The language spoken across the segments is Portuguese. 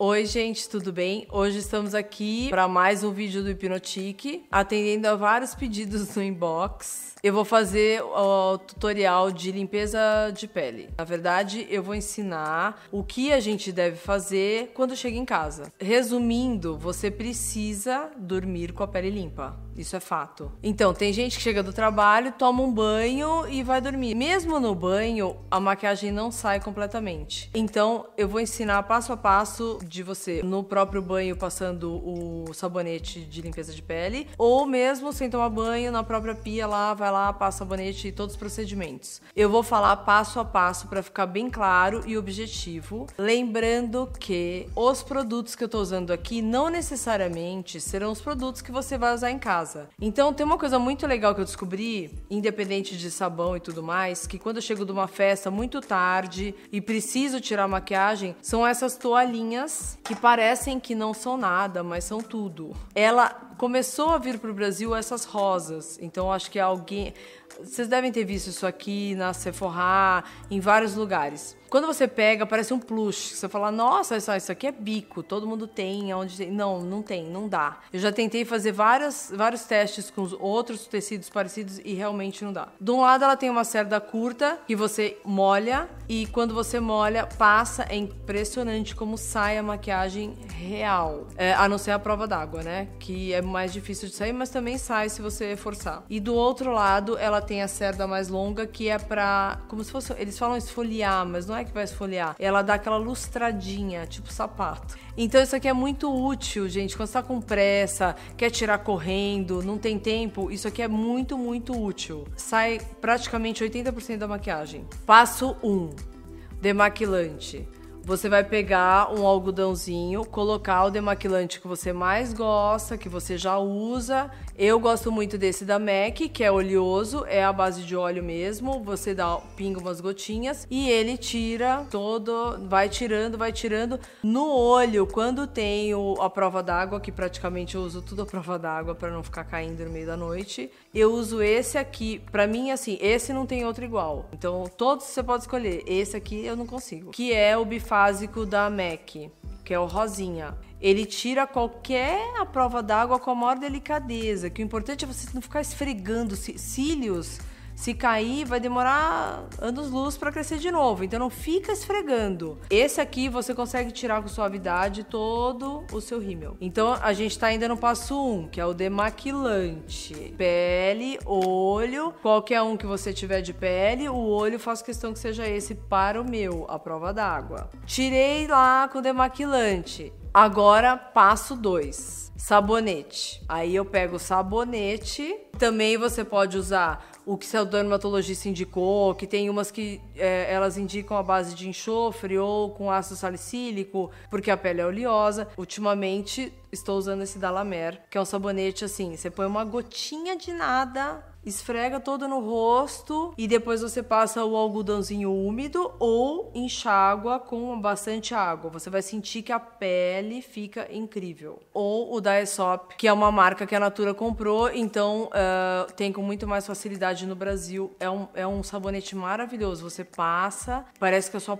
Oi, gente, tudo bem? Hoje estamos aqui para mais um vídeo do Hipnotique, atendendo a vários pedidos no inbox. Eu vou fazer o tutorial de limpeza de pele. Na verdade, eu vou ensinar o que a gente deve fazer quando chega em casa. Resumindo, você precisa dormir com a pele limpa. Isso é fato. Então, tem gente que chega do trabalho, toma um banho e vai dormir. Mesmo no banho, a maquiagem não sai completamente. Então, eu vou ensinar passo a passo de você no próprio banho passando o sabonete de limpeza de pele, ou mesmo sem tomar banho na própria pia lá, vai lá, passa sabonete e todos os procedimentos. Eu vou falar passo a passo para ficar bem claro e objetivo, lembrando que os produtos que eu tô usando aqui não necessariamente serão os produtos que você vai usar em casa. Então tem uma coisa muito legal que eu descobri, independente de sabão e tudo mais, que quando eu chego de uma festa muito tarde e preciso tirar maquiagem, são essas toalhinhas que parecem que não são nada, mas são tudo. Ela começou a vir para o Brasil essas rosas, então acho que alguém vocês devem ter visto isso aqui na Sephora, em vários lugares. Quando você pega, parece um plush. Você fala, nossa, isso aqui é bico, todo mundo tem, onde tem. Não, não tem, não dá. Eu já tentei fazer vários, vários testes com os outros tecidos parecidos e realmente não dá. De um lado, ela tem uma cerda curta que você molha e quando você molha, passa. É impressionante como sai a maquiagem real. É, a não ser a prova d'água, né? Que é mais difícil de sair, mas também sai se você forçar. E do outro lado, ela tem a cerda mais longa que é pra. Como se fosse. Eles falam esfoliar, mas não é que vai esfoliar. Ela dá aquela lustradinha, tipo sapato. Então isso aqui é muito útil, gente. Quando você tá com pressa, quer tirar correndo, não tem tempo, isso aqui é muito, muito útil. Sai praticamente 80% da maquiagem. Passo 1. Demaquilante. Você vai pegar um algodãozinho, colocar o demaquilante que você mais gosta, que você já usa. Eu gosto muito desse da MAC, que é oleoso, é a base de óleo mesmo. Você dá, pinga umas gotinhas e ele tira todo, vai tirando, vai tirando. No olho, quando tem o, a prova d'água, que praticamente eu uso tudo a prova d'água para não ficar caindo no meio da noite, eu uso esse aqui. Para mim, assim, esse não tem outro igual. Então, todos você pode escolher. Esse aqui eu não consigo. Que é o Bifá básico da MAC, que é o rosinha. Ele tira qualquer a prova d'água com a maior delicadeza, que o importante é você não ficar esfregando cílios se cair, vai demorar anos-luz para crescer de novo. Então não fica esfregando. Esse aqui você consegue tirar com suavidade todo o seu rímel. Então a gente está ainda no passo 1, um, que é o demaquilante. Pele, olho, qualquer um que você tiver de pele, o olho faço questão que seja esse para o meu, a prova d'água. Tirei lá com o demaquilante. Agora passo 2 sabonete. Aí eu pego o sabonete. Também você pode usar o que seu dermatologista indicou, que tem umas que é, elas indicam a base de enxofre ou com ácido salicílico, porque a pele é oleosa. Ultimamente estou usando esse da La Mer, que é um sabonete assim, você põe uma gotinha de nada esfrega todo no rosto e depois você passa o algodãozinho úmido ou enxágua com bastante água. Você vai sentir que a pele fica incrível. Ou o da que é uma marca que a Natura comprou, então uh, tem com muito mais facilidade no Brasil. É um, é um sabonete maravilhoso. Você passa, parece que a sua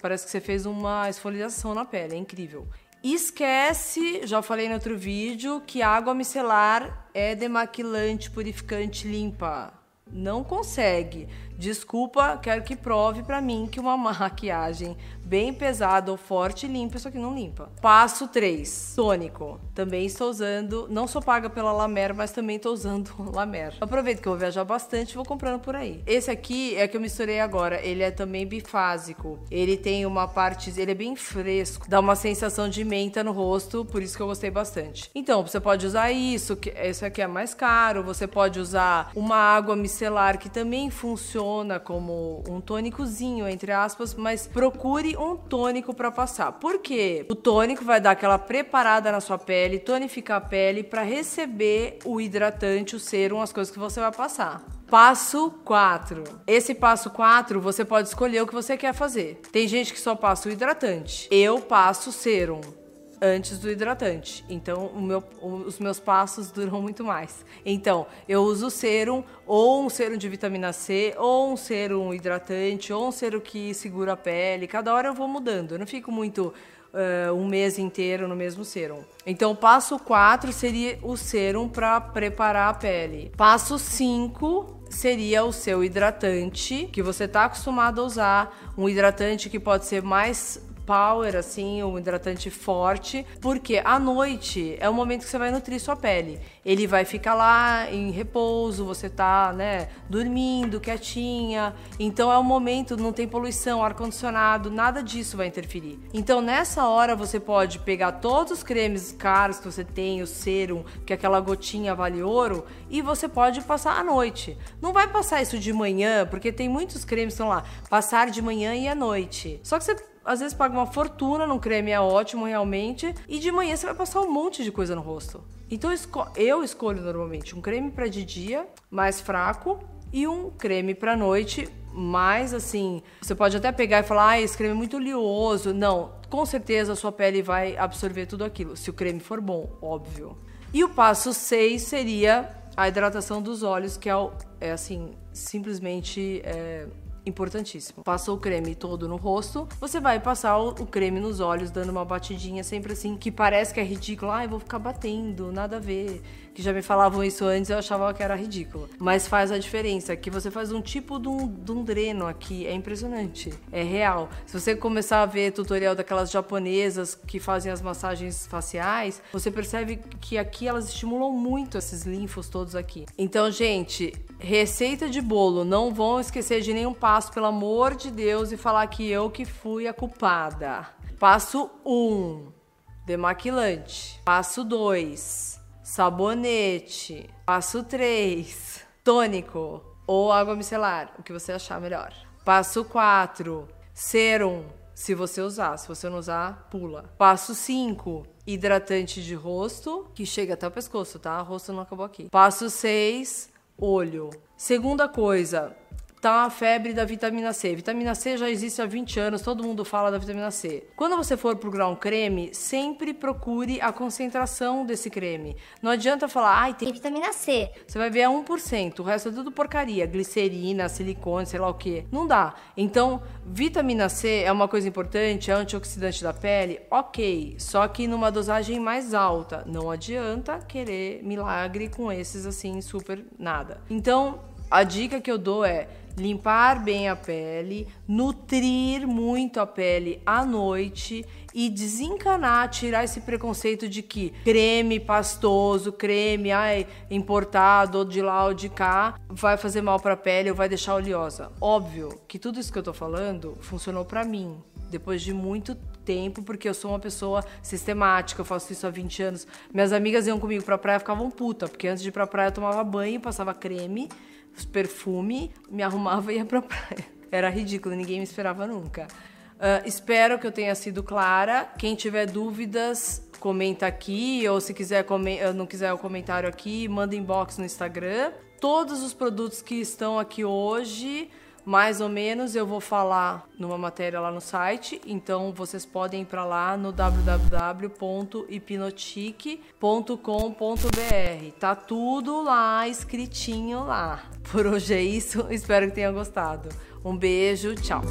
parece que você fez uma esfoliação na pele, é incrível. Esquece, já falei no outro vídeo, que água micelar é demaquilante, purificante, limpa. Não consegue. Desculpa, quero que prove para mim que uma maquiagem bem pesada ou forte limpa, isso aqui não limpa. Passo 3, tônico. Também estou usando, não sou paga pela La Mer, mas também estou usando La Mer. Aproveito que eu vou viajar bastante e vou comprando por aí. Esse aqui é que eu misturei agora, ele é também bifásico. Ele tem uma parte, ele é bem fresco, dá uma sensação de menta no rosto, por isso que eu gostei bastante. Então, você pode usar isso, que esse aqui é mais caro, você pode usar uma água micelar que também funciona como um tônicozinho, entre aspas, mas procure um tônico para passar. Por quê? O tônico vai dar aquela preparada na sua pele, tonificar a pele para receber o hidratante, o serum, as coisas que você vai passar. Passo 4. Esse passo 4 você pode escolher o que você quer fazer. Tem gente que só passa o hidratante. Eu passo serum antes do hidratante. Então, meu, os meus passos duram muito mais. Então, eu uso serum, ou um serum de vitamina C, ou um serum hidratante, ou um serum que segura a pele. Cada hora eu vou mudando. Eu não fico muito uh, um mês inteiro no mesmo serum. Então, passo 4 seria o serum para preparar a pele. Passo 5 seria o seu hidratante, que você está acostumado a usar, um hidratante que pode ser mais power, assim, um hidratante forte, porque à noite é o momento que você vai nutrir sua pele. Ele vai ficar lá em repouso, você tá, né, dormindo, quietinha. Então é o momento, não tem poluição, ar-condicionado, nada disso vai interferir. Então nessa hora você pode pegar todos os cremes caros que você tem, o serum, que aquela gotinha vale ouro, e você pode passar à noite. Não vai passar isso de manhã, porque tem muitos cremes que estão lá, passar de manhã e à noite. Só que você às vezes paga uma fortuna num creme, é ótimo realmente, e de manhã você vai passar um monte de coisa no rosto. Então eu escolho normalmente um creme para de dia, mais fraco, e um creme para noite, mais assim. Você pode até pegar e falar, ah, esse creme é muito oleoso. Não, com certeza a sua pele vai absorver tudo aquilo, se o creme for bom, óbvio. E o passo 6 seria a hidratação dos olhos, que é, é assim, simplesmente. É, importantíssimo. Passou o creme todo no rosto, você vai passar o, o, creme nos olhos, dando uma batidinha sempre assim, que parece que é ridículo. Ah, eu vou ficar batendo, nada a ver. Que já me falavam isso antes, eu achava que era ridículo. Mas faz a diferença, que você faz um tipo de um, de um dreno aqui, é impressionante, é real. Se você começar a ver tutorial daquelas japonesas que fazem as massagens faciais, você percebe que aqui elas estimulam muito esses linfos todos aqui. Então, gente, receita de bolo, não vão esquecer de nenhum passo, pelo amor de Deus, e falar que eu que fui a culpada. Passo 1, um, demaquilante. Passo 2, sabonete. Passo 3, tônico ou água micelar, o que você achar melhor. Passo 4, serum, se você usar. Se você não usar, pula. Passo 5, hidratante de rosto, que chega até o pescoço, tá? O rosto não acabou aqui. Passo 6, olho. Segunda coisa, tá a febre da vitamina C. Vitamina C já existe há 20 anos, todo mundo fala da vitamina C. Quando você for procurar um creme, sempre procure a concentração desse creme. Não adianta falar, ai, tem vitamina C. Você vai ver a 1%, o resto é tudo porcaria, glicerina, silicone, sei lá o que. Não dá. Então, vitamina C é uma coisa importante, é antioxidante da pele, ok, só que numa dosagem mais alta. Não adianta querer milagre com esses assim, super nada. Então, a dica que eu dou é limpar bem a pele, nutrir muito a pele à noite e desencanar, tirar esse preconceito de que creme pastoso, creme ai, importado ou de lá ou de cá vai fazer mal para a pele ou vai deixar oleosa. Óbvio que tudo isso que eu tô falando funcionou para mim depois de muito tempo, porque eu sou uma pessoa sistemática, eu faço isso há 20 anos. Minhas amigas iam comigo pra praia ficavam puta, porque antes de ir pra praia eu tomava banho, passava creme, perfume, me arrumava e ia pra praia. Era ridículo, ninguém me esperava nunca. Uh, espero que eu tenha sido clara. Quem tiver dúvidas, comenta aqui. Ou se quiser ah, não quiser o comentário aqui, manda inbox no Instagram. Todos os produtos que estão aqui hoje mais ou menos eu vou falar numa matéria lá no site, então vocês podem ir para lá no www.hipnotique.com.br. Tá tudo lá escritinho lá. Por hoje é isso, espero que tenha gostado. Um beijo, tchau.